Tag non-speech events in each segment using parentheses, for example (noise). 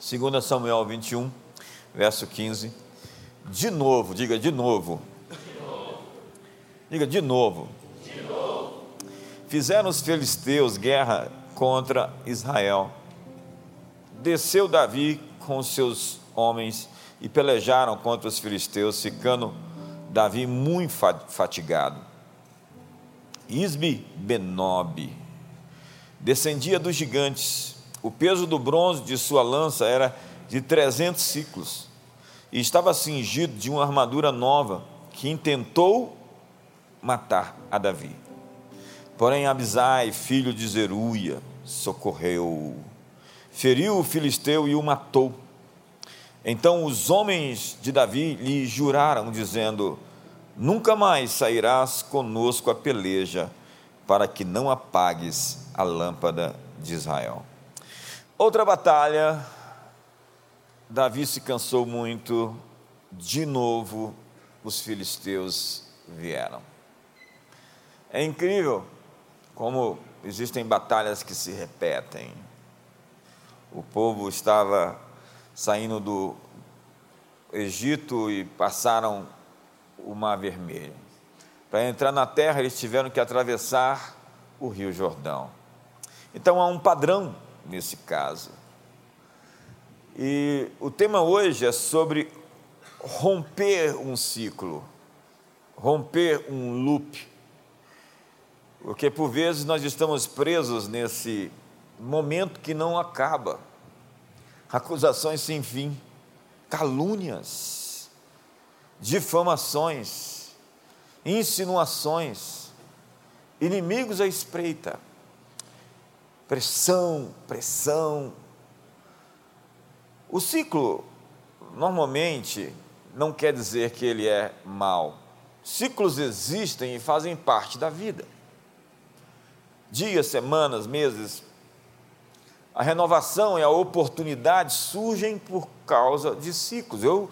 2 Samuel 21, verso 15. De novo, diga de novo. Diga de novo. De novo. Fizeram os filisteus guerra contra Israel. Desceu Davi com seus homens e pelejaram contra os filisteus, ficando Davi muito fatigado. Isbi Benob descendia dos gigantes. O peso do bronze de sua lança era de 300 ciclos e estava cingido de uma armadura nova que intentou matar a Davi. Porém, Abisai, filho de Zeruia, socorreu, feriu o filisteu e o matou. Então os homens de Davi lhe juraram, dizendo: Nunca mais sairás conosco a peleja, para que não apagues a lâmpada de Israel. Outra batalha, Davi se cansou muito, de novo os filisteus vieram. É incrível como existem batalhas que se repetem. O povo estava saindo do Egito e passaram o Mar Vermelho. Para entrar na terra, eles tiveram que atravessar o Rio Jordão. Então há um padrão nesse caso. E o tema hoje é sobre romper um ciclo, romper um loop. Porque por vezes nós estamos presos nesse momento que não acaba. Acusações sem fim, calúnias, difamações, insinuações, inimigos à espreita pressão, pressão. O ciclo, normalmente, não quer dizer que ele é mau. Ciclos existem e fazem parte da vida. Dias, semanas, meses. A renovação e a oportunidade surgem por causa de ciclos. Eu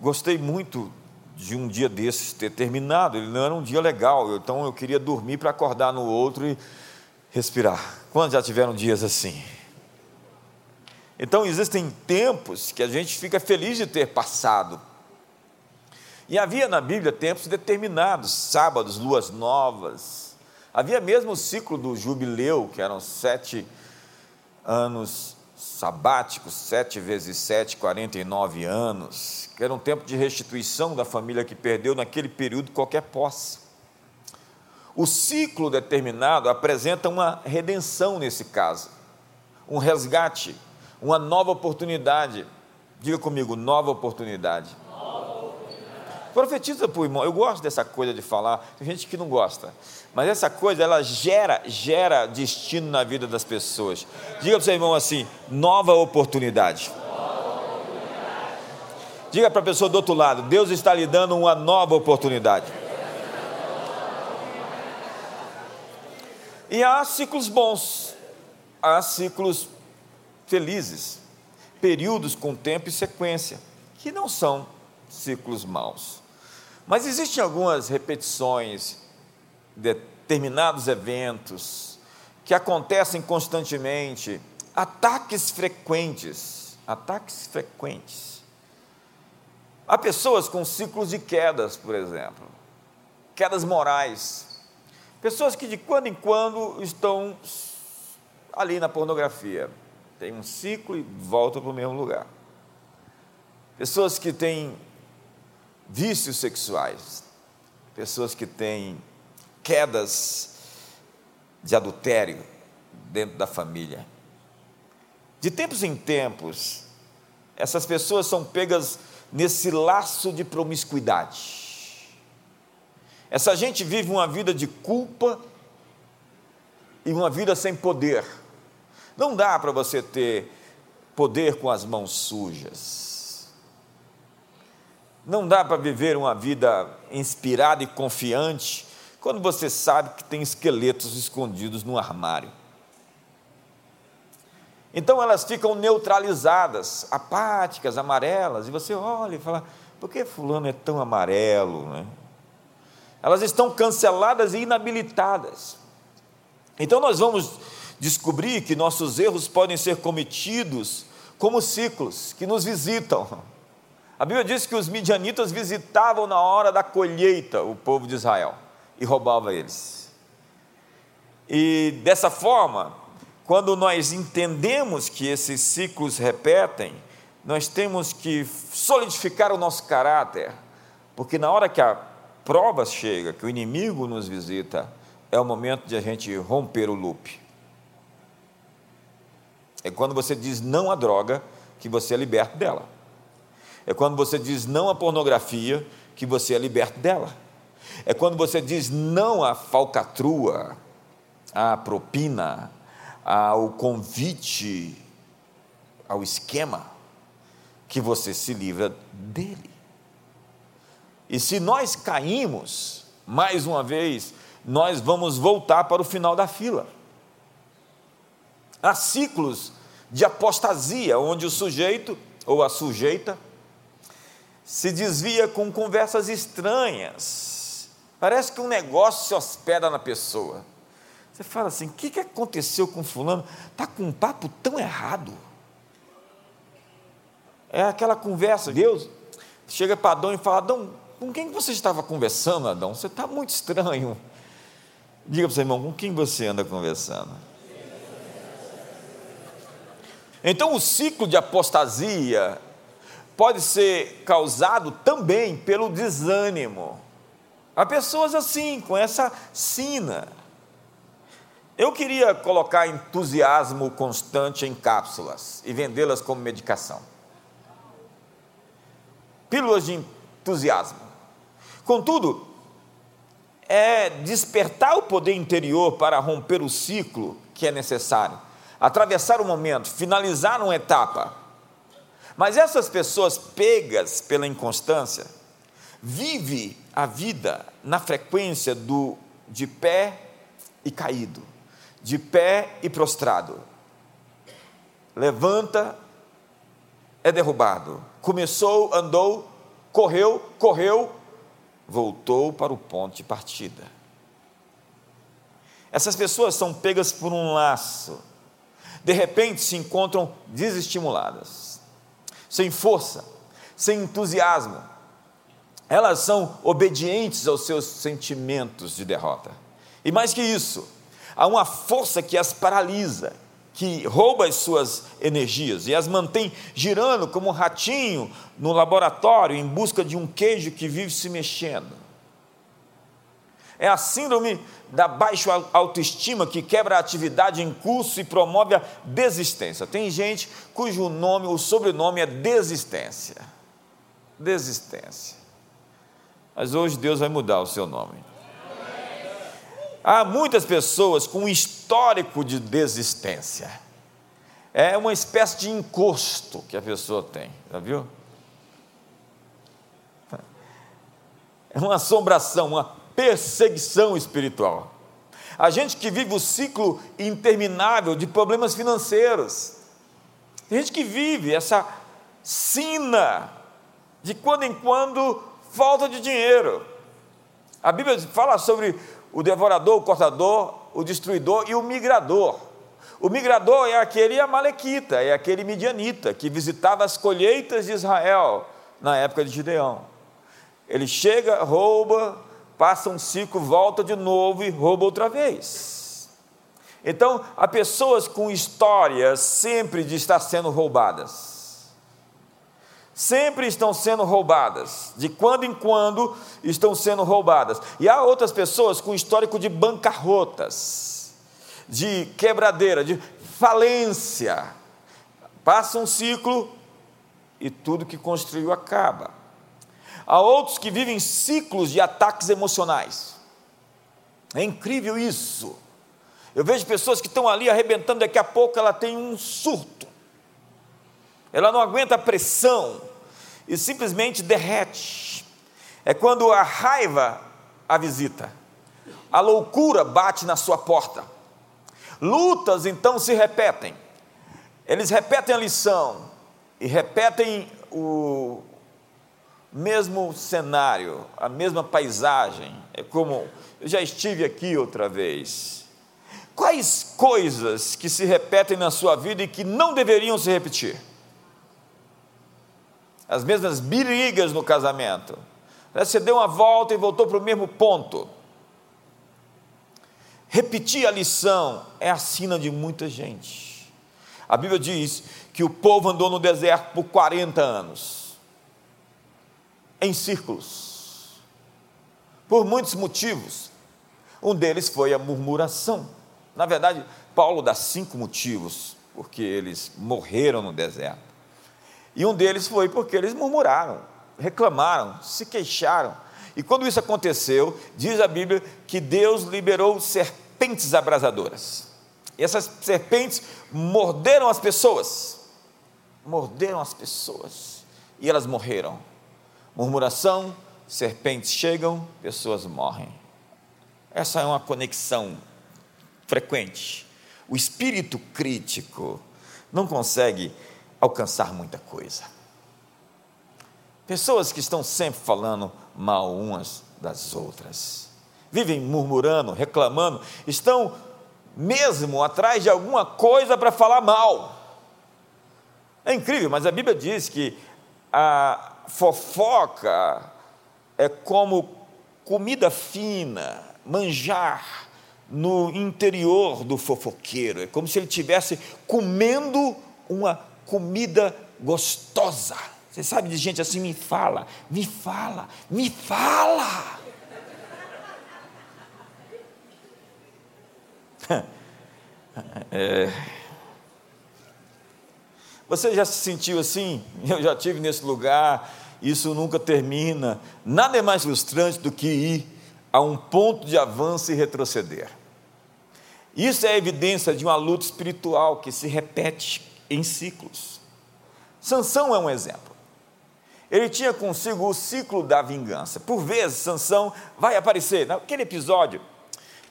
gostei muito de um dia desses ter terminado, ele não era um dia legal, então eu queria dormir para acordar no outro e respirar. Quantos já tiveram dias assim? Então existem tempos que a gente fica feliz de ter passado. E havia na Bíblia tempos determinados, sábados, luas novas. Havia mesmo o ciclo do jubileu, que eram sete anos sabáticos, sete vezes sete, quarenta e nove anos, que era um tempo de restituição da família que perdeu naquele período qualquer posse. O ciclo determinado apresenta uma redenção nesse caso, um resgate, uma nova oportunidade. Diga comigo, nova oportunidade. Profetiza para o irmão. Eu gosto dessa coisa de falar. Tem gente que não gosta, mas essa coisa ela gera, gera destino na vida das pessoas. Diga para o seu irmão assim. Nova oportunidade. Diga para a pessoa do outro lado: Deus está lhe dando uma nova oportunidade. E há ciclos bons, há ciclos felizes, períodos com tempo e sequência, que não são ciclos maus. Mas existem algumas repetições, determinados eventos, que acontecem constantemente, ataques frequentes, ataques frequentes. Há pessoas com ciclos de quedas, por exemplo, quedas morais, Pessoas que de quando em quando estão ali na pornografia. Tem um ciclo e volta para o mesmo lugar. Pessoas que têm vícios sexuais. Pessoas que têm quedas de adultério dentro da família. De tempos em tempos, essas pessoas são pegas nesse laço de promiscuidade essa gente vive uma vida de culpa e uma vida sem poder. Não dá para você ter poder com as mãos sujas. Não dá para viver uma vida inspirada e confiante quando você sabe que tem esqueletos escondidos no armário. Então elas ficam neutralizadas, apáticas, amarelas, e você olha e fala: por que Fulano é tão amarelo? Né? Elas estão canceladas e inabilitadas. Então nós vamos descobrir que nossos erros podem ser cometidos como ciclos que nos visitam. A Bíblia diz que os midianitas visitavam na hora da colheita o povo de Israel e roubavam eles. E dessa forma, quando nós entendemos que esses ciclos repetem, nós temos que solidificar o nosso caráter, porque na hora que a prova chega, que o inimigo nos visita, é o momento de a gente romper o loop. É quando você diz não à droga que você é liberto dela. É quando você diz não à pornografia que você é liberto dela. É quando você diz não à falcatrua, à propina, ao convite, ao esquema, que você se livra dele. E se nós caímos, mais uma vez, nós vamos voltar para o final da fila. Há ciclos de apostasia, onde o sujeito ou a sujeita se desvia com conversas estranhas. Parece que um negócio se hospeda na pessoa. Você fala assim: o que, que aconteceu com Fulano? Está com um papo tão errado. É aquela conversa, Deus chega para Adão e fala: Adão, com quem você estava conversando, Adão? Você está muito estranho. Diga para o seu irmão, com quem você anda conversando? Então, o ciclo de apostasia pode ser causado também pelo desânimo. Há pessoas assim, com essa sina. Eu queria colocar entusiasmo constante em cápsulas e vendê-las como medicação. Pílulas de entusiasmo. Contudo, é despertar o poder interior para romper o ciclo que é necessário, atravessar o momento, finalizar uma etapa. Mas essas pessoas pegas pela inconstância, vive a vida na frequência do de pé e caído de pé e prostrado. Levanta, é derrubado. Começou, andou, correu, correu, voltou para o ponto de partida. Essas pessoas são pegas por um laço. De repente se encontram desestimuladas, sem força, sem entusiasmo. Elas são obedientes aos seus sentimentos de derrota. E mais que isso, há uma força que as paralisa, que rouba as suas energias e as mantém girando como um ratinho no laboratório em busca de um queijo que vive se mexendo. É a síndrome da baixa autoestima que quebra a atividade em curso e promove a desistência. Tem gente cujo nome, o sobrenome é desistência. Desistência. Mas hoje Deus vai mudar o seu nome. Há muitas pessoas com um histórico de desistência. É uma espécie de encosto que a pessoa tem, já viu? É uma assombração, uma perseguição espiritual. A gente que vive o ciclo interminável de problemas financeiros. Tem gente que vive essa sina de quando em quando falta de dinheiro. A Bíblia fala sobre o devorador, o cortador, o destruidor e o migrador. O migrador é aquele amalequita, é aquele midianita que visitava as colheitas de Israel na época de Gideão. Ele chega, rouba, passa um ciclo, volta de novo e rouba outra vez. Então, há pessoas com histórias sempre de estar sendo roubadas sempre estão sendo roubadas, de quando em quando estão sendo roubadas. E há outras pessoas com histórico de bancarrotas, de quebradeira, de falência. Passa um ciclo e tudo que construiu acaba. Há outros que vivem ciclos de ataques emocionais. É incrível isso. Eu vejo pessoas que estão ali arrebentando, daqui a pouco ela tem um surto ela não aguenta a pressão e simplesmente derrete. É quando a raiva a visita, a loucura bate na sua porta. Lutas então se repetem, eles repetem a lição e repetem o mesmo cenário, a mesma paisagem. É como eu já estive aqui outra vez. Quais coisas que se repetem na sua vida e que não deveriam se repetir? As mesmas brigas no casamento. Você deu uma volta e voltou para o mesmo ponto. Repetir a lição é a sina de muita gente. A Bíblia diz que o povo andou no deserto por 40 anos, em círculos, por muitos motivos. Um deles foi a murmuração. Na verdade, Paulo dá cinco motivos porque eles morreram no deserto. E um deles foi porque eles murmuraram, reclamaram, se queixaram. E quando isso aconteceu, diz a Bíblia que Deus liberou serpentes abrasadoras. E essas serpentes morderam as pessoas. Morderam as pessoas. E elas morreram. Murmuração, serpentes chegam, pessoas morrem. Essa é uma conexão frequente. O espírito crítico não consegue alcançar muita coisa. Pessoas que estão sempre falando mal umas das outras, vivem murmurando, reclamando, estão mesmo atrás de alguma coisa para falar mal. É incrível, mas a Bíblia diz que a fofoca é como comida fina, manjar no interior do fofoqueiro. É como se ele estivesse comendo uma comida gostosa. Você sabe de gente assim, me fala, me fala, me fala. (laughs) É. Você já se sentiu assim? Eu já tive nesse lugar, isso nunca termina. Nada é mais frustrante do que ir a um ponto de avanço e retroceder. Isso é evidência de uma luta espiritual que se repete em ciclos. Sansão é um exemplo. Ele tinha consigo o ciclo da vingança. Por vezes, Sansão vai aparecer naquele episódio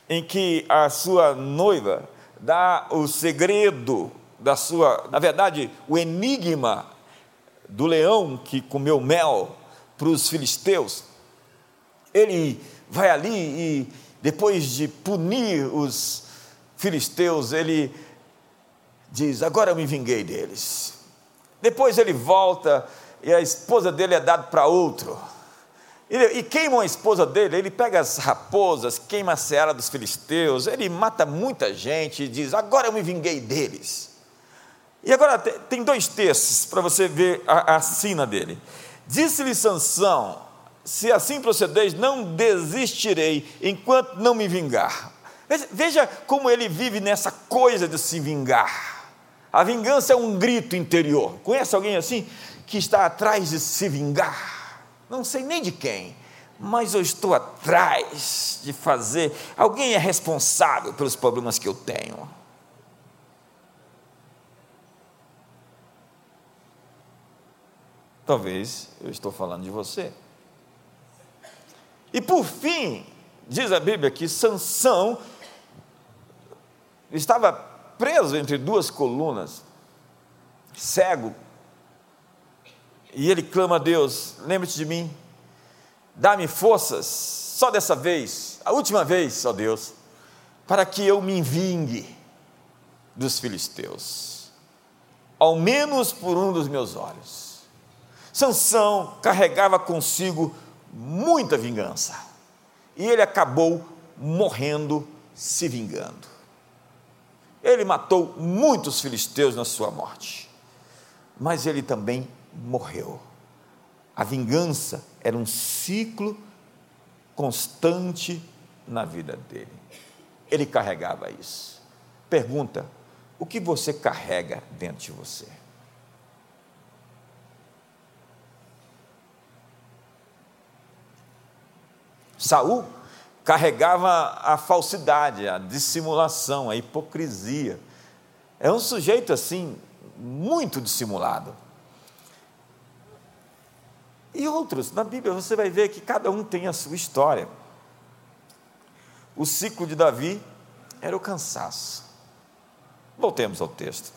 em que a sua noiva dá o segredo da sua, na verdade, o enigma do leão que comeu mel para os filisteus. Ele vai ali e depois de punir os filisteus, ele diz: Agora eu me vinguei deles. Depois ele volta e a esposa dele é dada para outro. E, queimam a esposa dele, ele pega as raposas, queima a seara dos filisteus, ele mata muita gente e diz: Agora eu me vinguei deles. E agora tem dois textos para você ver a, a sina dele. Disse-lhe Sansão: Se assim procedeis, não desistirei enquanto não me vingar. Veja, veja como ele vive nessa coisa de se vingar. A vingança é um grito interior. Conhece alguém assim que está atrás de se vingar? Não sei nem de quem, mas eu estou atrás de fazer. Alguém é responsável pelos problemas que eu tenho. Talvez eu estou falando de você. E por fim, diz a Bíblia que Sansão estava preso entre duas colunas, cego, e ele clama a Deus: lembre-te de mim, dá-me forças, só dessa vez, a última vez, ó Deus, para que eu me vingue dos filisteus, ao menos por um dos meus olhos. Sansão carregava consigo muita vingança, e ele acabou morrendo se vingando. Ele matou muitos filisteus na sua morte, mas ele também morreu. A vingança era um ciclo constante na vida dele. Ele carregava isso. Pergunta: o que você carrega dentro de você? Saul carregava a falsidade, a dissimulação, a hipocrisia. É um sujeito assim, muito dissimulado. E outros, na Bíblia você vai ver que cada um tem a sua história. O ciclo de Davi era o cansaço. Voltemos ao texto.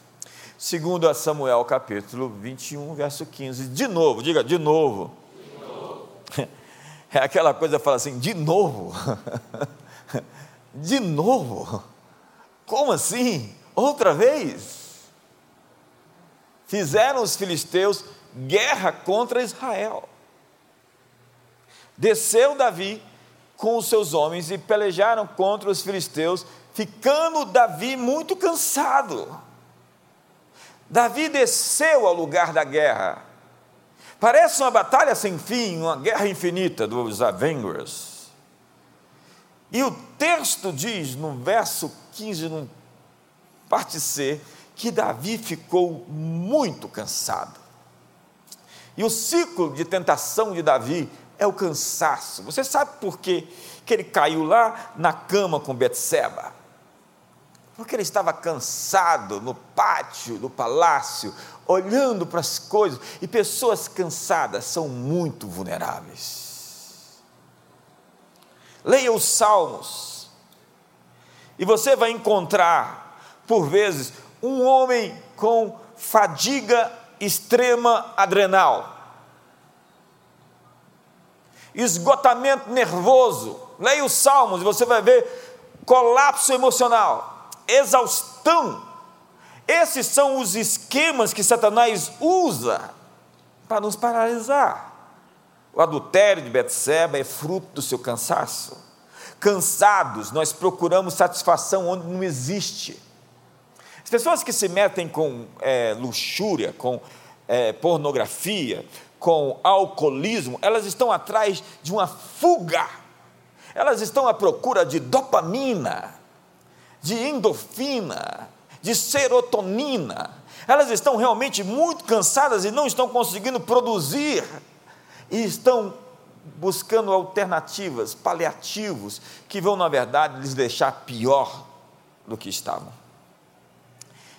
Segundo a Samuel capítulo 21, verso 15. De novo, diga de novo. É aquela coisa, fala assim, de novo? (laughs) de novo? Como assim? Outra vez? Fizeram os filisteus guerra contra Israel. Desceu Davi com os seus homens e pelejaram contra os filisteus, ficando Davi muito cansado. Davi desceu ao lugar da guerra. Parece uma batalha sem fim, uma guerra infinita dos Avengers. E o texto diz no verso 15, no parte C, que Davi ficou muito cansado. E o ciclo de tentação de Davi é o cansaço. Você sabe por quê? que ele caiu lá na cama com Betseba? Porque ele estava cansado no pátio do palácio, olhando para as coisas, e pessoas cansadas são muito vulneráveis. Leia os Salmos, e você vai encontrar, por vezes, um homem com fadiga extrema adrenal, esgotamento nervoso. Leia os Salmos e você vai ver colapso emocional, exaustão. Esses são os esquemas que Satanás usa para nos paralisar. O adultério de Betseba é fruto do seu cansaço. Cansados, nós procuramos satisfação onde não existe. As pessoas que se metem com é, luxúria, com é, pornografia, com alcoolismo, elas estão atrás de uma fuga, elas estão à procura de dopamina, de endorfina, de serotonina, elas estão realmente muito cansadas e não estão conseguindo produzir, e estão buscando alternativas, paliativos, que vão, na verdade, lhes deixar pior do que estavam.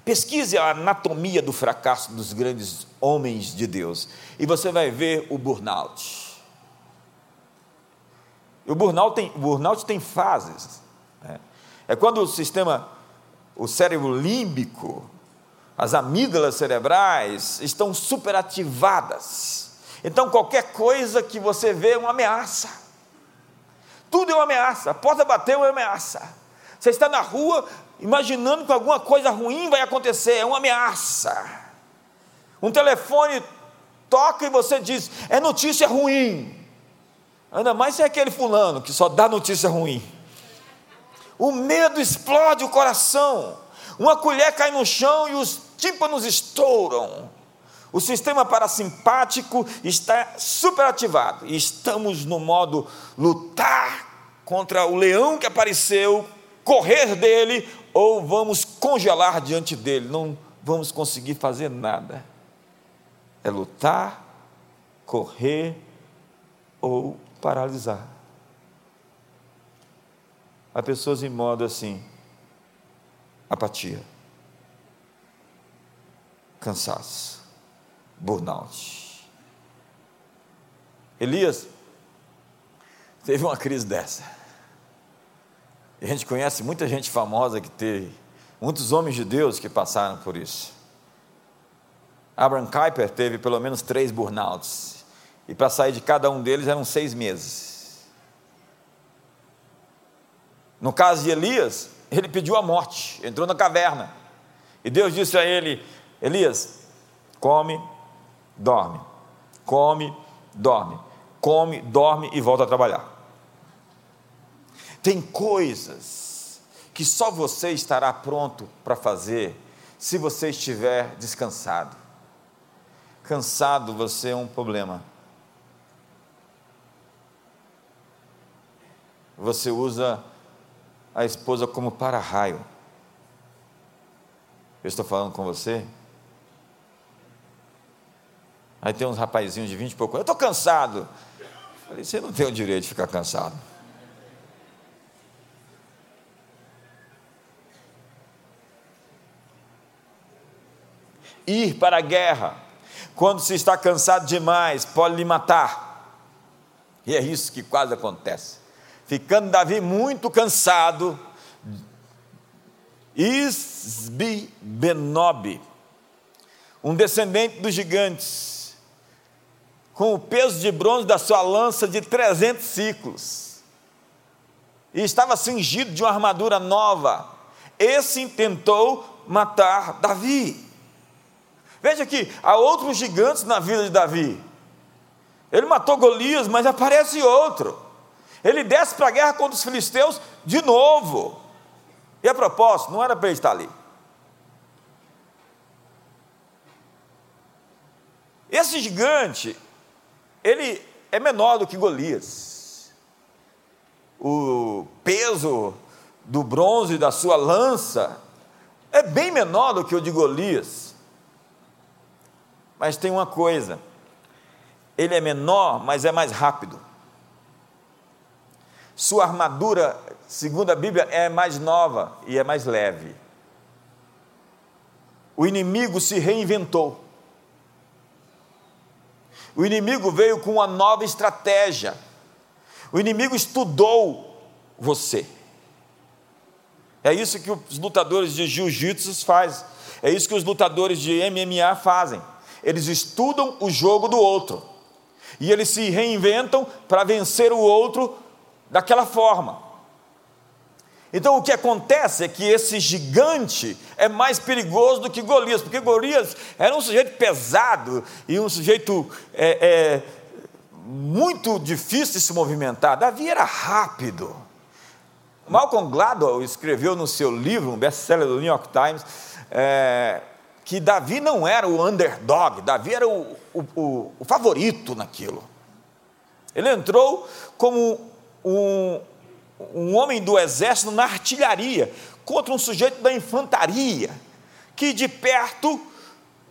Pesquise a anatomia do fracasso dos grandes homens de Deus e você vai ver o burnout. O burnout tem, o burnout tem fases. É quando o sistema, o cérebro límbico, as amígdalas cerebrais estão superativadas. Então qualquer coisa que você vê é uma ameaça. Tudo é uma ameaça. A porta bateu é uma ameaça. Você está na rua, imaginando que alguma coisa ruim vai acontecer, é uma ameaça. Um telefone toca e você diz: é notícia ruim. Ainda mais se é aquele fulano que só dá notícia ruim. O medo explode o coração. Uma colher cai no chão e os tímpanos estouram. O sistema parasimpático está superativado. E estamos no modo lutar contra o leão que apareceu, correr dele ou vamos congelar diante dele, não vamos conseguir fazer nada. É lutar, correr ou paralisar. Há pessoas em modo assim, apatia, cansaço, burnout. Elias teve uma crise dessa. E a gente conhece muita gente famosa que teve, muitos homens de Deus que passaram por isso. Abraham Kuyper teve pelo menos três burnouts, e para sair de cada um deles eram seis meses. No caso de Elias, ele pediu a morte, entrou na caverna, e Deus disse a ele: Elias, come, dorme, come, dorme, come, dorme e volta a trabalhar. Tem coisas que só você estará pronto para fazer se você estiver descansado. Cansado, você é um problema. Você usa a esposa como para-raio. Eu estou falando com você? Aí tem uns rapazinhos de vinte e pouco. Eu estou cansado. Eu falei, você não tem o direito de ficar cansado. ir para a guerra, quando se está cansado demais, pode lhe matar. E é isso que quase acontece. Ficando Davi muito cansado, Isbi Benob, um descendente dos gigantes, com o peso de bronze da sua lança de 300 ciclos, e estava cingido de uma armadura nova. Esse tentou matar Davi. Veja que há outros gigantes na vida de Davi. Ele matou Golias, mas aparece outro. Ele desce para a guerra contra os filisteus de novo. E a propósito, não era para ele estar ali. Esse gigante, ele é menor do que Golias. O peso do bronze da sua lança é bem menor do que o de Golias. Mas tem uma coisa: ele é menor, mas é mais rápido. Sua armadura, segundo a Bíblia, é mais nova e é mais leve. O inimigo se reinventou. O inimigo veio com uma nova estratégia. O inimigo estudou você. É isso que os lutadores de jiu-jitsu fazem. É isso que os lutadores de MMA fazem. Eles estudam o jogo do outro. E eles se reinventam para vencer o outro daquela forma. Então o que acontece é que esse gigante é mais perigoso do que Golias, porque Golias era um sujeito pesado e um sujeito é, é, muito difícil de se movimentar. Davi era rápido. Malcolm Gladwell escreveu no seu livro, um best-seller do New York Times, é, que Davi não era o underdog, Davi era o, o, o, o favorito naquilo. Ele entrou como um, um homem do exército na artilharia contra um sujeito da infantaria, que de perto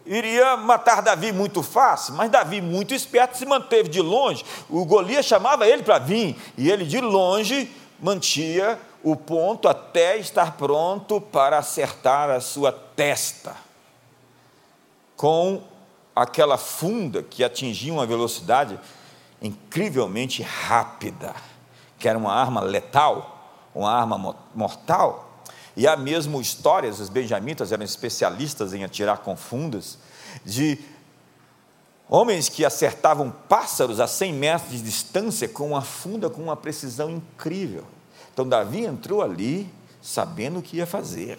iria matar Davi muito fácil, mas Davi, muito esperto, se manteve de longe. O Golias chamava ele para vir, e ele de longe mantia o ponto até estar pronto para acertar a sua testa. Com aquela funda que atingia uma velocidade incrivelmente rápida, que era uma arma letal, uma arma mortal. E há mesmo histórias, os benjamitas eram especialistas em atirar com fundas, de homens que acertavam pássaros a 100 metros de distância com uma funda com uma precisão incrível. Então Davi entrou ali sabendo o que ia fazer.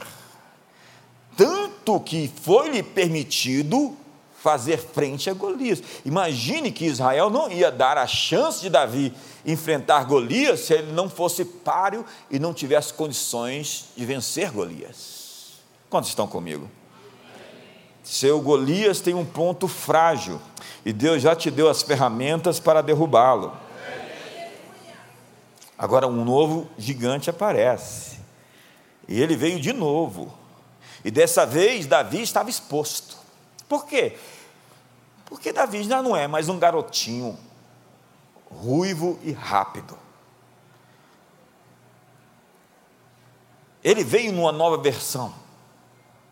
Tanto que foi-lhe permitido fazer frente a Golias. Imagine que Israel não ia dar a chance de Davi enfrentar Golias se ele não fosse páreo e não tivesse condições de vencer Golias. Quantos estão comigo? Seu Golias tem um ponto frágil e Deus já te deu as ferramentas para derrubá-lo. Agora um novo gigante aparece. E ele veio de novo. E dessa vez Davi estava exposto. Por quê? Porque Davi já não é mais um garotinho ruivo e rápido. Ele veio numa nova versão.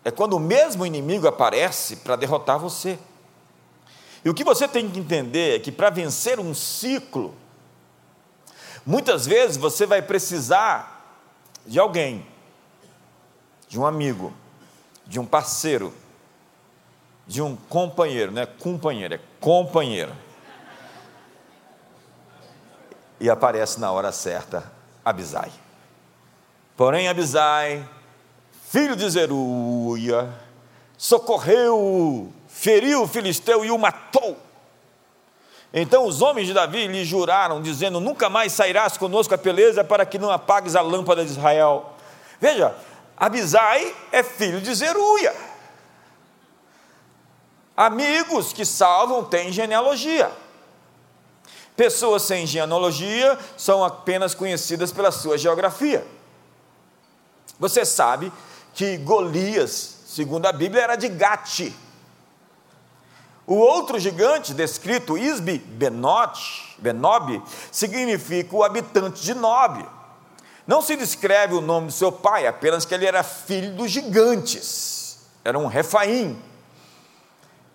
É quando o mesmo inimigo aparece para derrotar você. E o que você tem que entender é que para vencer um ciclo, Muitas vezes você vai precisar de alguém, de um amigo, de um parceiro, de um companheiro, não é companheiro, é companheiro. E aparece na hora certa Abisai. Porém, Abisai, filho de Zeruia, socorreu, feriu o filisteu e o matou. Então os homens de Davi lhe juraram, dizendo: Nunca mais sairás conosco a peleja para que não apagues a lâmpada de Israel. Veja, Abisai é filho de Zeruia. Amigos que salvam têm genealogia. Pessoas sem genealogia são apenas conhecidas pela sua geografia. Você sabe que Golias, segundo a Bíblia, era de Gate o outro gigante descrito, Isbi Benote, Benob, significa o habitante de Nob. Não se descreve o nome do seu pai, apenas que ele era filho dos gigantes, era um refaim.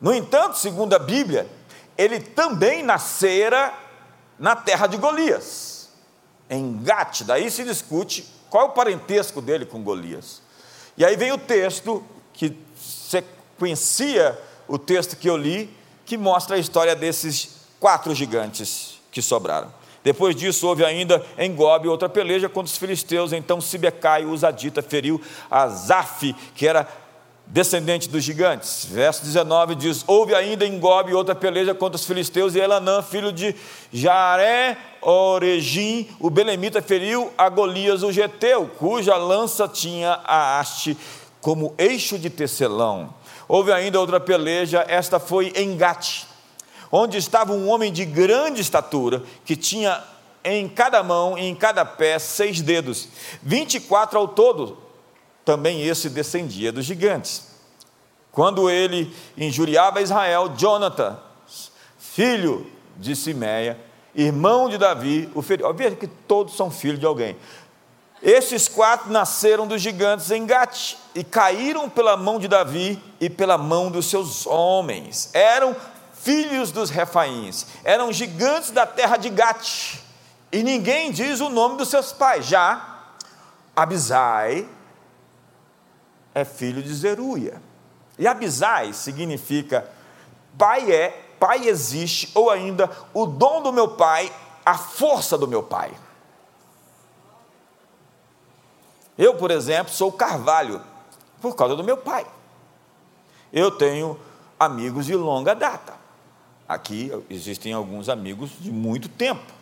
No entanto, segundo a Bíblia, ele também nascera na terra de Golias, em Gate. Daí se discute qual é o parentesco dele com Golias. E aí vem o texto que sequencia o texto que eu li, que mostra a história desses quatro gigantes que sobraram. Depois disso, houve ainda em Gobe outra peleja contra os filisteus. Então Sibecai, os Adita, feriu Azaf, que era descendente dos gigantes. Verso 19 diz: Houve ainda em Gobe outra peleja contra os filisteus, e Elanã, filho de Jaré Oregim, o belemita, feriu a Golias, o geteu, cuja lança tinha a haste como eixo de tecelão. Houve ainda outra peleja, esta foi em Gate, onde estava um homem de grande estatura, que tinha em cada mão e em cada pé seis dedos, vinte e quatro ao todo, também esse descendia dos gigantes. Quando ele injuriava Israel, Jonathan, filho de Simeia, irmão de Davi, o feriu. Veja que todos são filhos de alguém. Esses quatro nasceram dos gigantes em Gate e caíram pela mão de Davi e pela mão dos seus homens. Eram filhos dos refaíns, eram gigantes da terra de Gate. E ninguém diz o nome dos seus pais. Já Abisai, é filho de Zeruia. E Abisai significa pai é, pai existe, ou ainda o dom do meu pai, a força do meu pai. Eu, por exemplo, sou carvalho por causa do meu pai. Eu tenho amigos de longa data. Aqui existem alguns amigos de muito tempo.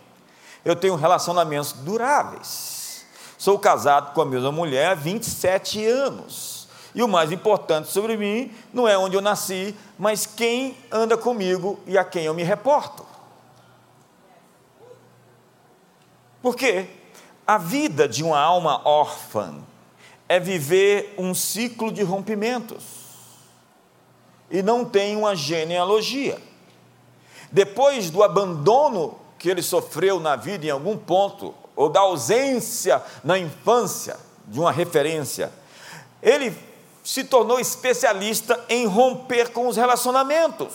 Eu tenho relacionamentos duráveis. Sou casado com a mesma mulher há 27 anos. E o mais importante sobre mim não é onde eu nasci, mas quem anda comigo e a quem eu me reporto. Porque a vida de uma alma órfã é viver um ciclo de rompimentos e não tem uma genealogia. Depois do abandono que ele sofreu na vida em algum ponto, ou da ausência na infância de uma referência, ele se tornou especialista em romper com os relacionamentos.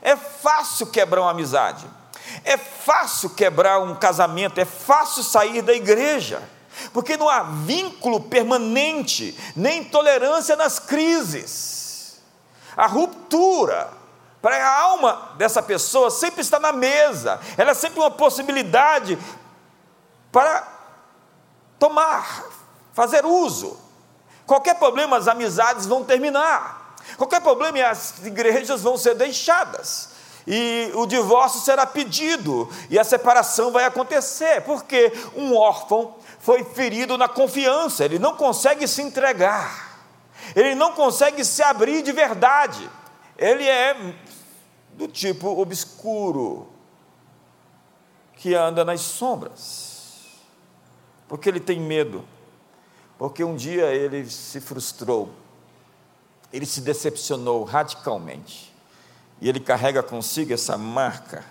É fácil quebrar uma amizade, é fácil quebrar um casamento, é fácil sair da igreja, porque não há vínculo permanente, nem tolerância nas crises. A ruptura, para a alma dessa pessoa sempre está na mesa, ela é sempre uma possibilidade para tomar, fazer uso. Qualquer problema, as amizades vão terminar. Qualquer problema, as igrejas vão ser deixadas. E o divórcio será pedido, e a separação vai acontecer, porque um órfão foi ferido na confiança, ele não consegue se entregar, ele não consegue se abrir de verdade, ele é do tipo obscuro, que anda nas sombras, porque ele tem medo porque um dia ele se frustrou, ele se decepcionou radicalmente, e ele carrega consigo essa marca.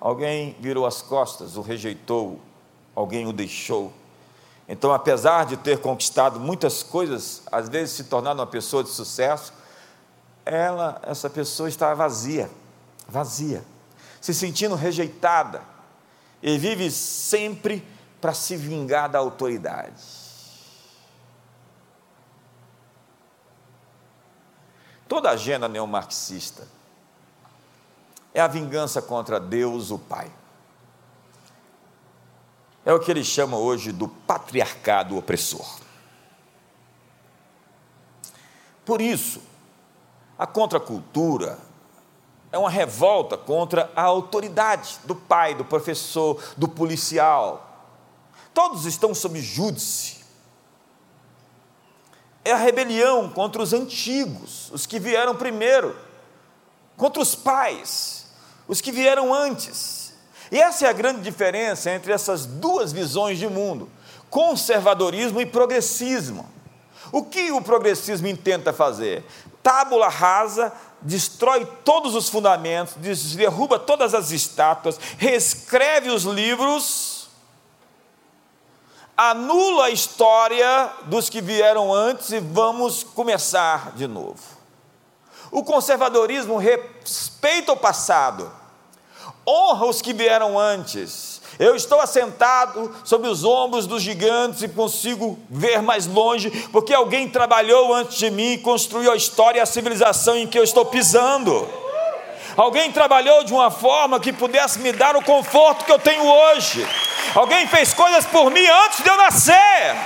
Alguém virou as costas, o rejeitou, alguém o deixou. Então, apesar de ter conquistado muitas coisas, às vezes se tornar uma pessoa de sucesso, ela, essa pessoa está vazia, vazia, se sentindo rejeitada, e vive sempre para se vingar da autoridade. Toda agenda neomarxista é a vingança contra Deus, o Pai. É o que ele chama hoje do patriarcado opressor. Por isso, a contracultura é uma revolta contra a autoridade do pai, do professor, do policial. Todos estão sob júdice é a rebelião contra os antigos, os que vieram primeiro, contra os pais, os que vieram antes. E essa é a grande diferença entre essas duas visões de mundo: conservadorismo e progressismo. O que o progressismo intenta fazer? Tábula rasa, destrói todos os fundamentos, derruba todas as estátuas, reescreve os livros anula a história dos que vieram antes e vamos começar de novo. O conservadorismo respeita o passado, honra os que vieram antes. Eu estou assentado sobre os ombros dos gigantes e consigo ver mais longe, porque alguém trabalhou antes de mim e construiu a história e a civilização em que eu estou pisando. Alguém trabalhou de uma forma que pudesse me dar o conforto que eu tenho hoje. Alguém fez coisas por mim antes de eu nascer.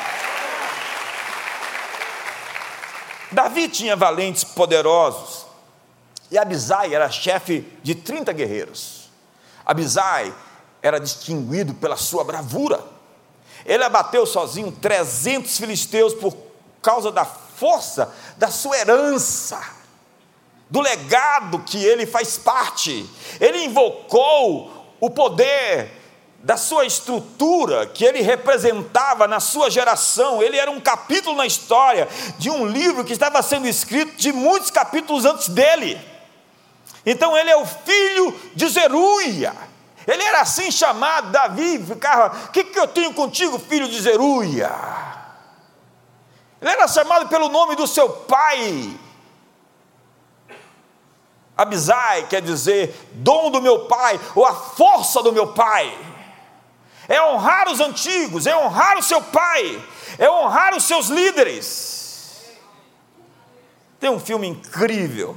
Davi tinha valentes poderosos, e Abisai era chefe de 30 guerreiros. Abisai era distinguido pela sua bravura. Ele abateu sozinho 300 filisteus por causa da força da sua herança, do legado que ele faz parte. Ele invocou o poder da sua estrutura que ele representava na sua geração. Ele era um capítulo na história de um livro que estava sendo escrito de muitos capítulos antes dele. Então ele é o filho de Zeruia. Ele era assim chamado, Davi ficava, o que, que eu tenho contigo, filho de Zeruia? Ele era chamado pelo nome do seu pai. Abisai quer dizer dom do meu pai, ou a força do meu pai. É honrar os antigos, é honrar o seu pai, é honrar os seus líderes. Tem um filme incrível.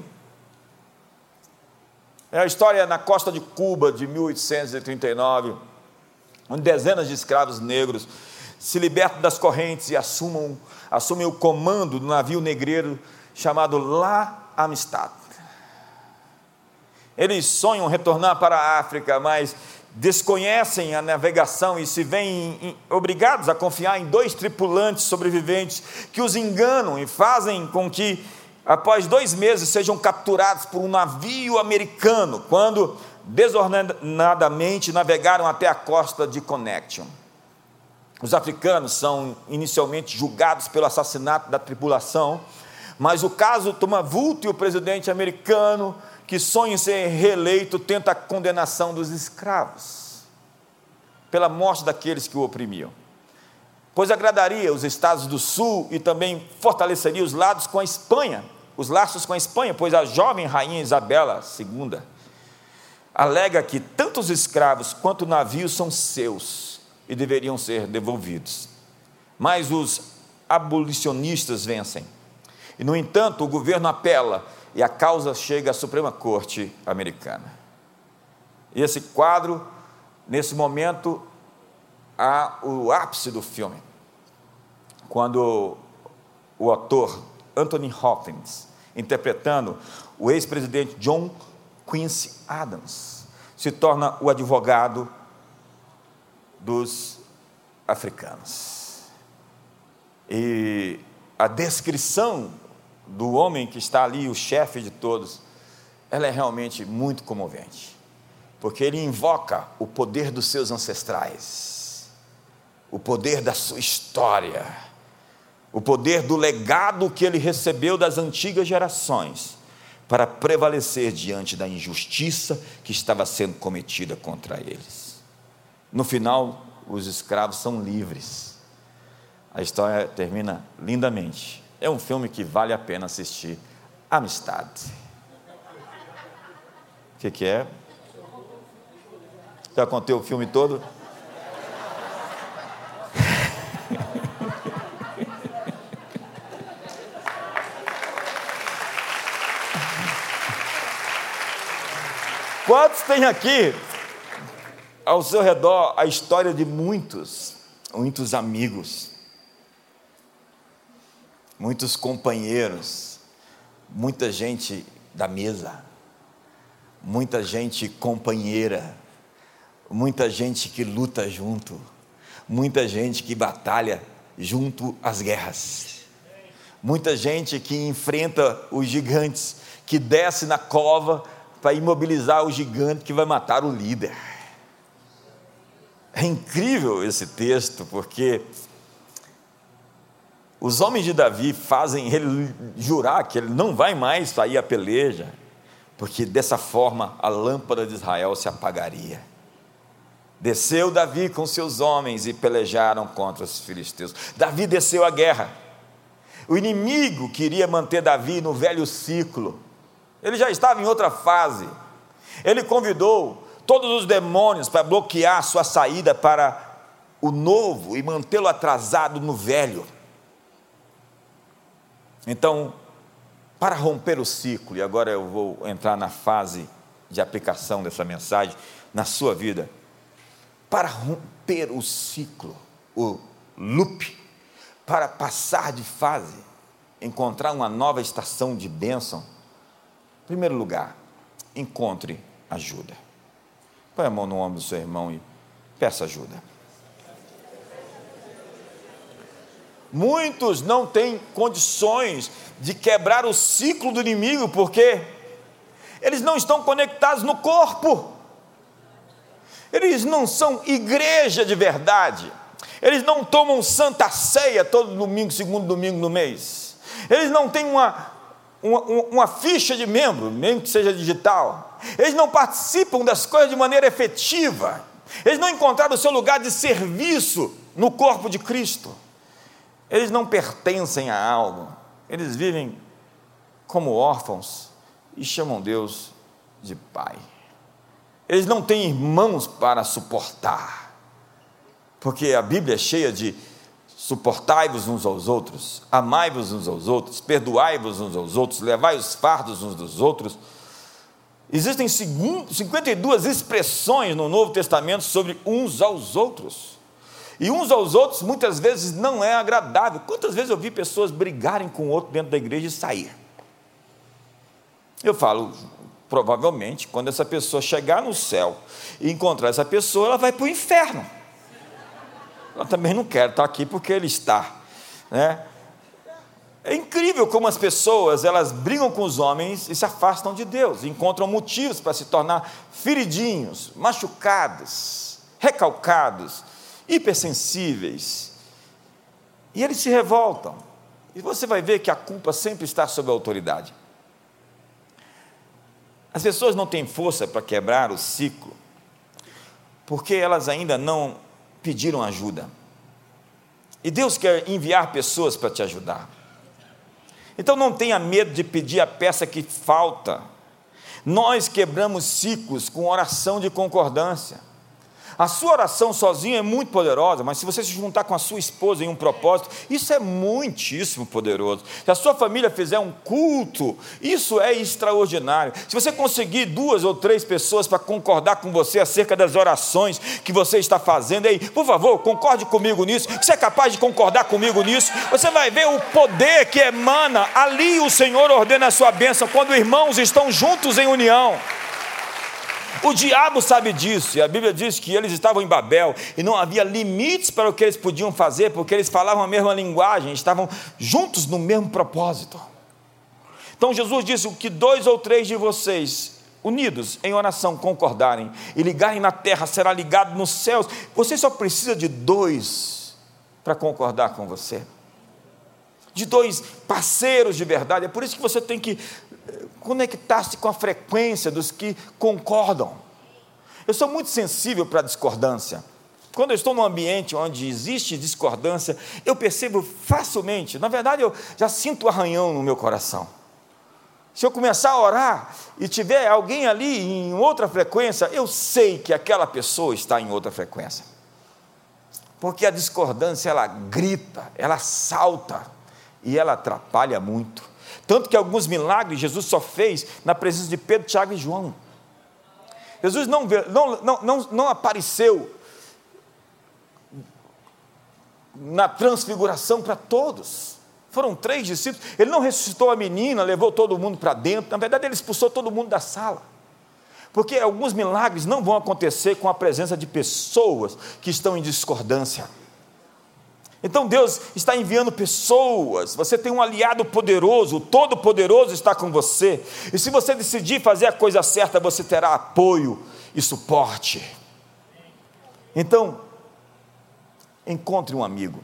É a história na costa de Cuba de 1839, onde dezenas de escravos negros se libertam das correntes e assumam, assumem o comando do navio negreiro chamado La Amistad. Eles sonham retornar para a África, mas desconhecem a navegação e se veem obrigados a confiar em dois tripulantes sobreviventes que os enganam e fazem com que, após dois meses, sejam capturados por um navio americano, quando desordenadamente navegaram até a costa de Connection. Os africanos são inicialmente julgados pelo assassinato da tripulação, mas o caso toma vulto e o presidente americano, que sonha em ser reeleito, tenta a condenação dos escravos, pela morte daqueles que o oprimiam. Pois agradaria os estados do sul e também fortaleceria os lados com a Espanha, os laços com a Espanha, pois a jovem rainha Isabela II alega que tanto os escravos quanto o navio são seus e deveriam ser devolvidos. Mas os abolicionistas vencem. E, no entanto, o governo apela e a causa chega à Suprema Corte americana. E esse quadro, nesse momento, há o ápice do filme, quando o ator Anthony Hopkins, interpretando o ex-presidente John Quincy Adams, se torna o advogado dos africanos. E a descrição do homem que está ali, o chefe de todos, ela é realmente muito comovente, porque ele invoca o poder dos seus ancestrais, o poder da sua história, o poder do legado que ele recebeu das antigas gerações, para prevalecer diante da injustiça que estava sendo cometida contra eles. No final, os escravos são livres. A história termina lindamente. É um filme que vale a pena assistir. Amistade. O que, que é? Já contei o filme todo? Quantos tem aqui ao seu redor a história de muitos, muitos amigos, muitos companheiros, muita gente da mesa, muita gente companheira, muita gente que luta junto, muita gente que batalha junto às guerras, muita gente que enfrenta os gigantes, que desce na cova para imobilizar o gigante que vai matar o líder. É incrível esse texto, porque os homens de Davi fazem ele jurar que ele não vai mais sair a peleja, porque dessa forma a lâmpada de Israel se apagaria. Desceu Davi com seus homens e pelejaram contra os filisteus. Davi desceu à guerra. O inimigo queria manter Davi no velho ciclo. Ele já estava em outra fase. Ele convidou todos os demônios para bloquear sua saída para o novo e mantê-lo atrasado no velho. Então, para romper o ciclo, e agora eu vou entrar na fase de aplicação dessa mensagem na sua vida, para romper o ciclo, o loop, para passar de fase, encontrar uma nova estação de bênção, em primeiro lugar, encontre ajuda. Põe a mão no ombro do seu irmão e peça ajuda. Muitos não têm condições de quebrar o ciclo do inimigo, porque eles não estão conectados no corpo, eles não são igreja de verdade, eles não tomam santa ceia todo domingo, segundo domingo no mês, eles não têm uma, uma, uma ficha de membro, mesmo que seja digital, eles não participam das coisas de maneira efetiva, eles não encontraram o seu lugar de serviço no corpo de Cristo. Eles não pertencem a algo, eles vivem como órfãos e chamam Deus de Pai. Eles não têm irmãos para suportar, porque a Bíblia é cheia de suportai-vos uns aos outros, amai-vos uns aos outros, perdoai-vos uns aos outros, levai os fardos uns dos outros. Existem 52 expressões no Novo Testamento sobre uns aos outros. E uns aos outros, muitas vezes, não é agradável. Quantas vezes eu vi pessoas brigarem com o outro dentro da igreja e sair? Eu falo, provavelmente, quando essa pessoa chegar no céu e encontrar essa pessoa, ela vai para o inferno. Ela também não quer estar aqui porque ele está. Né? É incrível como as pessoas elas brigam com os homens e se afastam de Deus, encontram motivos para se tornar feridinhos, machucados, recalcados, hipersensíveis. E eles se revoltam. E você vai ver que a culpa sempre está sob a autoridade. As pessoas não têm força para quebrar o ciclo, porque elas ainda não pediram ajuda. E Deus quer enviar pessoas para te ajudar. Então não tenha medo de pedir a peça que falta. Nós quebramos ciclos com oração de concordância. A sua oração sozinha é muito poderosa, mas se você se juntar com a sua esposa em um propósito, isso é muitíssimo poderoso. Se a sua família fizer um culto, isso é extraordinário. Se você conseguir duas ou três pessoas para concordar com você acerca das orações que você está fazendo, aí, por favor, concorde comigo nisso. Você é capaz de concordar comigo nisso? Você vai ver o poder que emana. Ali o Senhor ordena a sua bênção quando irmãos estão juntos em união. O diabo sabe disso, e a Bíblia diz que eles estavam em Babel e não havia limites para o que eles podiam fazer, porque eles falavam a mesma linguagem, estavam juntos no mesmo propósito. Então Jesus disse: o que dois ou três de vocês, unidos em oração, concordarem e ligarem na terra, será ligado nos céus. Você só precisa de dois para concordar com você de dois parceiros de verdade. É por isso que você tem que conectar-se com a frequência dos que concordam. Eu sou muito sensível para a discordância. Quando eu estou num ambiente onde existe discordância, eu percebo facilmente, na verdade, eu já sinto arranhão no meu coração. Se eu começar a orar e tiver alguém ali em outra frequência, eu sei que aquela pessoa está em outra frequência. Porque a discordância, ela grita, ela salta e ela atrapalha muito. Tanto que alguns milagres Jesus só fez na presença de Pedro, Tiago e João. Jesus não, não, não, não, apareceu na transfiguração para todos. Foram três discípulos. Ele não ressuscitou a menina, levou todo mundo para dentro. Na verdade, ele expulsou todo mundo da sala. Porque alguns milagres não vão acontecer com a presença de pessoas que estão em discordância. Então Deus está enviando pessoas, você tem um aliado poderoso, o Todo-Poderoso está com você, e se você decidir fazer a coisa certa, você terá apoio e suporte. Então, encontre um amigo,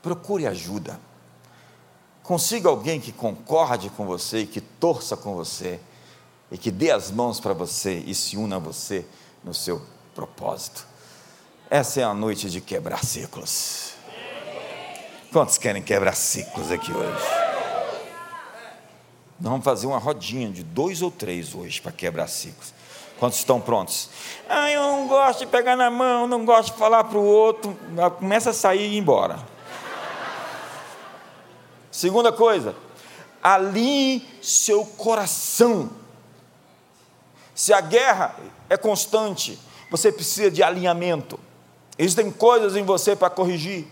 procure ajuda, consiga alguém que concorde com você e que torça com você, e que dê as mãos para você e se una a você no seu propósito. Essa é a noite de quebrar ciclos. Quantos querem quebrar ciclos aqui hoje? Nós vamos fazer uma rodinha de dois ou três hoje para quebrar ciclos. Quantos estão prontos? Ah, eu não gosto de pegar na mão, não gosto de falar para o outro. Começa a sair e ir embora. Segunda coisa, alinhe seu coração. Se a guerra é constante, você precisa de alinhamento. Existem coisas em você para corrigir.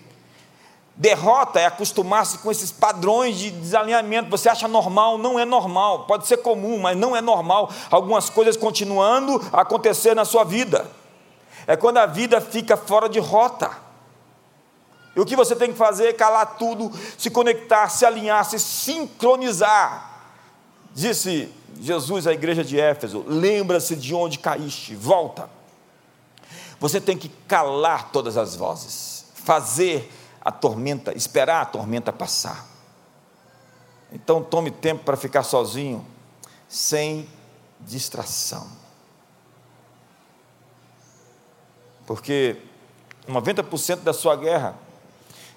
Derrota é acostumar-se com esses padrões de desalinhamento. Você acha normal, não é normal. Pode ser comum, mas não é normal. Algumas coisas continuando a acontecer na sua vida. É quando a vida fica fora de rota. E o que você tem que fazer é calar tudo, se conectar, se alinhar, se sincronizar. Disse Jesus à igreja de Éfeso: lembra-se de onde caíste, volta. Você tem que calar todas as vozes, fazer a tormenta, esperar a tormenta passar. Então tome tempo para ficar sozinho, sem distração. Porque 90% da sua guerra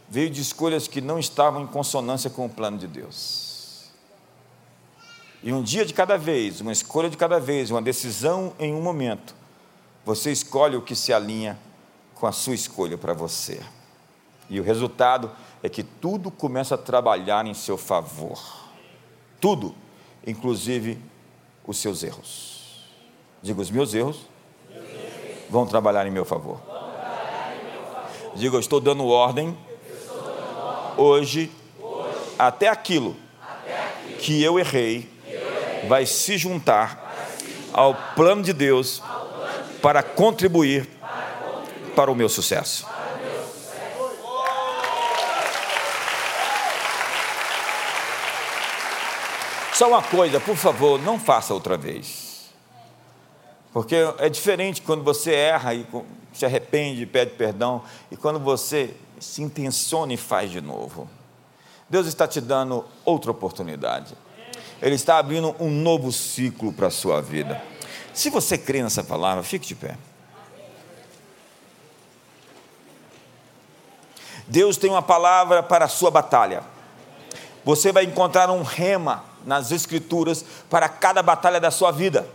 veio de escolhas que não estavam em consonância com o plano de Deus. E um dia de cada vez, uma escolha de cada vez, uma decisão em um momento, você escolhe o que se alinha com a sua escolha para você. E o resultado é que tudo começa a trabalhar em seu favor. Tudo, inclusive os seus erros. Diga, os meus erros vão trabalhar em meu favor. Diga, eu estou dando ordem hoje até aquilo que eu errei vai se juntar ao plano de Deus para contribuir para o meu sucesso. Só uma coisa, por favor, não faça outra vez. Porque é diferente quando você erra e se arrepende, pede perdão, e quando você se intenciona e faz de novo. Deus está te dando outra oportunidade. Ele está abrindo um novo ciclo para a sua vida. Se você crê nessa palavra, fique de pé. Deus tem uma palavra para a sua batalha. Você vai encontrar um rema nas Escrituras para cada batalha da sua vida.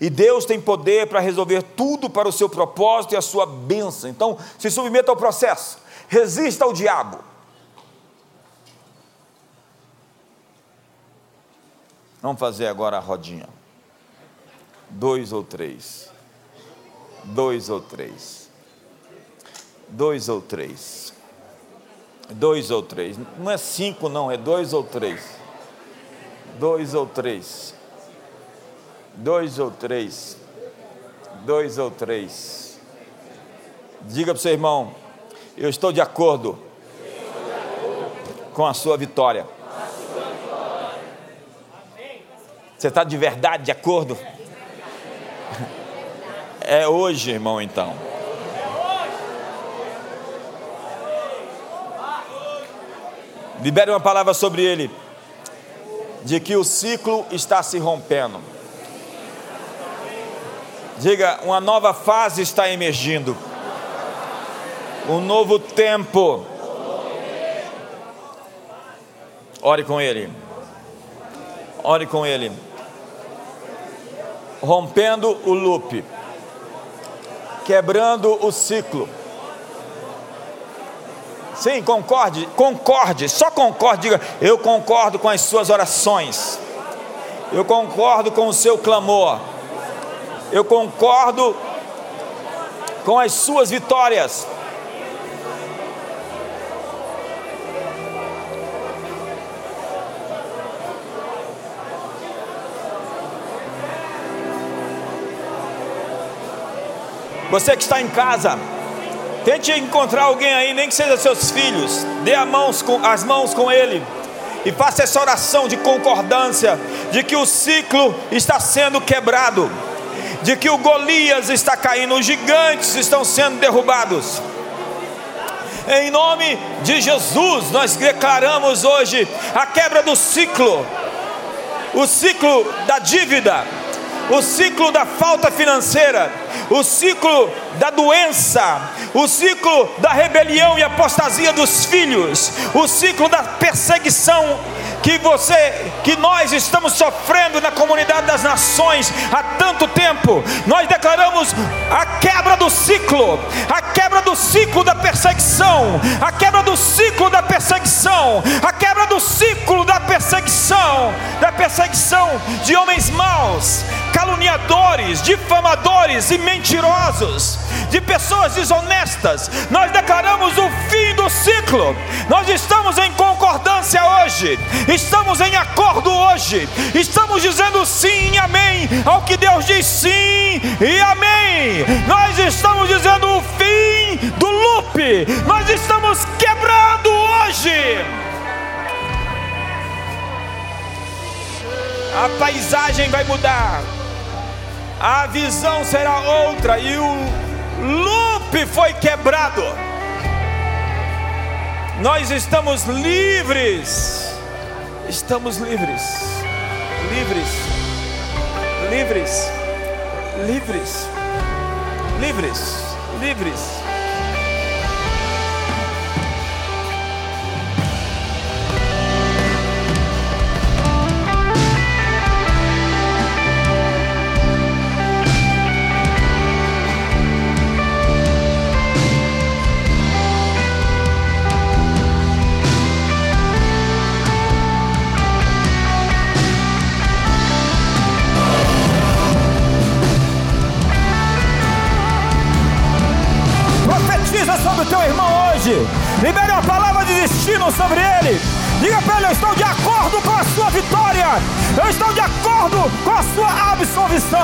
E Deus tem poder para resolver tudo para o seu propósito e a sua bênção. Então, se submeta ao processo, resista ao diabo. Vamos fazer agora a rodinha. Dois ou três. Dois ou três. Dois ou três. Dois ou três. Não é cinco, não, é dois ou três dois ou três. Dois ou três. Dois ou três. Diga para o seu irmão: Eu estou de acordo com a sua vitória. Você está de verdade de acordo? É hoje, irmão, então. Libere uma palavra sobre ele de que o ciclo está se rompendo. Diga, uma nova fase está emergindo. Um novo tempo. Ore com ele. Ore com ele. Rompendo o loop. Quebrando o ciclo. Sim, concorde, concorde, só concorde, diga, eu concordo com as suas orações, eu concordo com o seu clamor, eu concordo com as suas vitórias. Você que está em casa, Tente encontrar alguém aí, nem que seja seus filhos. Dê mãos com, as mãos com ele. E faça essa oração de concordância de que o ciclo está sendo quebrado, de que o Golias está caindo, os gigantes estão sendo derrubados. Em nome de Jesus, nós declaramos hoje a quebra do ciclo, o ciclo da dívida, o ciclo da falta financeira, o ciclo da doença, o ciclo da rebelião e apostasia dos filhos, o ciclo da perseguição que você, que nós estamos sofrendo na comunidade das nações há tanto tempo. Nós declaramos a quebra do ciclo, a quebra do ciclo da perseguição, a quebra do ciclo da perseguição, a quebra do ciclo da perseguição, da perseguição de homens maus, caluniadores difamadores e mentirosos, de pessoas desonestas. Nós declaramos o fim do ciclo. Nós estamos em concordância hoje, estamos em acordo hoje, estamos dizendo sim e amém ao que Deus diz sim e amém. Nós estamos dizendo o fim do loop, nós estamos quebrando hoje. A paisagem vai mudar, a visão será outra e o loop foi quebrado. Nós estamos livres, estamos livres, livres, livres, livres, livres, livres.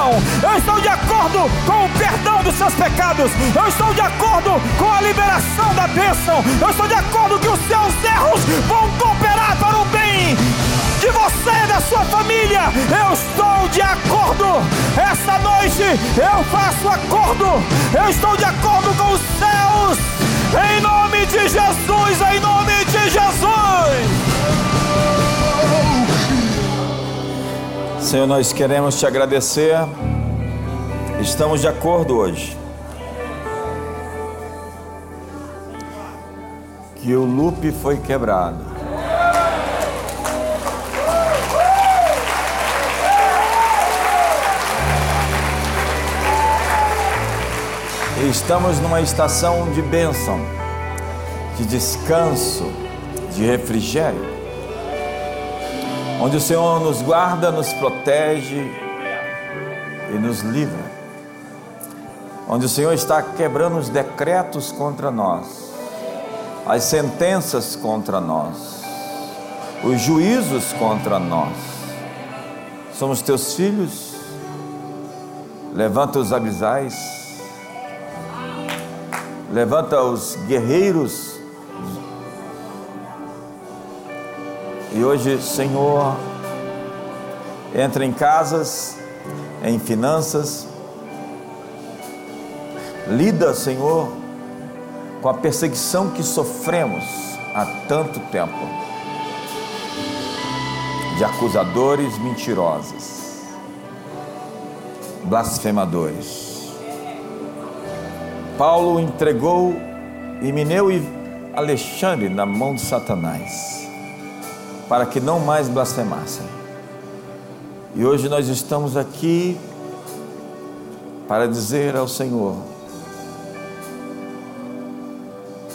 Absolvição. Eu estou de acordo com o perdão dos seus pecados. Eu estou de acordo com a liberação da bênção. Eu estou de acordo que os seus erros vão cooperar para o bem de você e da sua família. Eu estou de acordo. Essa noite eu faço acordo. Eu estou de acordo com os céus. Em nome de Jesus, em nome de Jesus. Senhor, nós queremos te agradecer. Estamos de acordo hoje. Que o loop foi quebrado. Estamos numa estação de bênção, de descanso, de refrigério, onde o Senhor nos guarda, nos protege e nos livra, onde o Senhor está quebrando os decretos contra nós, as sentenças contra nós, os juízos contra nós. Somos teus filhos, levanta os abisais levanta os guerreiros. E hoje, Senhor, entra em casas, em finanças, lida, Senhor, com a perseguição que sofremos há tanto tempo de acusadores mentirosos, blasfemadores. Paulo entregou Emineu e Alexandre na mão de Satanás, para que não mais blasfemassem. E hoje nós estamos aqui para dizer ao Senhor: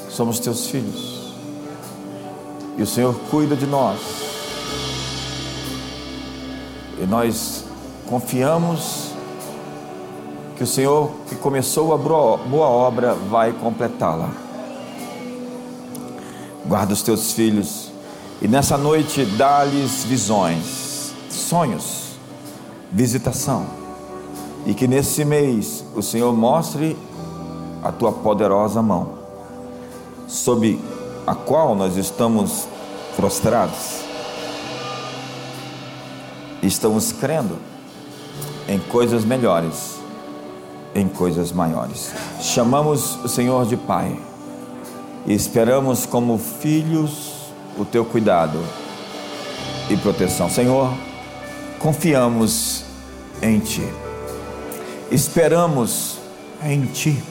somos teus filhos, e o Senhor cuida de nós, e nós confiamos que o Senhor que começou a boa obra vai completá-la. Guarda os teus filhos e nessa noite dá-lhes visões, sonhos, visitação. E que nesse mês o Senhor mostre a tua poderosa mão, sob a qual nós estamos prostrados. Estamos crendo em coisas melhores em coisas maiores. Chamamos o Senhor de Pai e esperamos como filhos o teu cuidado e proteção. Senhor, confiamos em Ti, esperamos em Ti.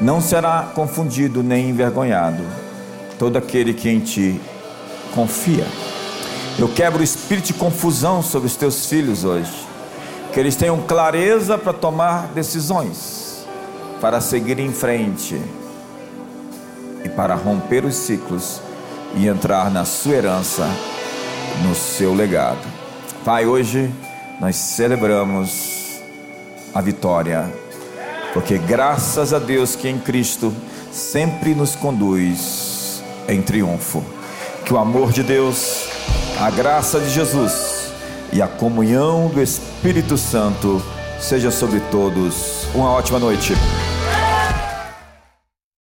Não será confundido nem envergonhado todo aquele que em Ti confia. Eu quebro o espírito de confusão sobre os teus filhos hoje que eles tenham clareza para tomar decisões, para seguir em frente e para romper os ciclos e entrar na sua herança, no seu legado. Pai, hoje nós celebramos a vitória. Porque graças a Deus que em Cristo sempre nos conduz em triunfo. Que o amor de Deus, a graça de Jesus e a comunhão do Espírito Santo seja sobre todos. Uma ótima noite.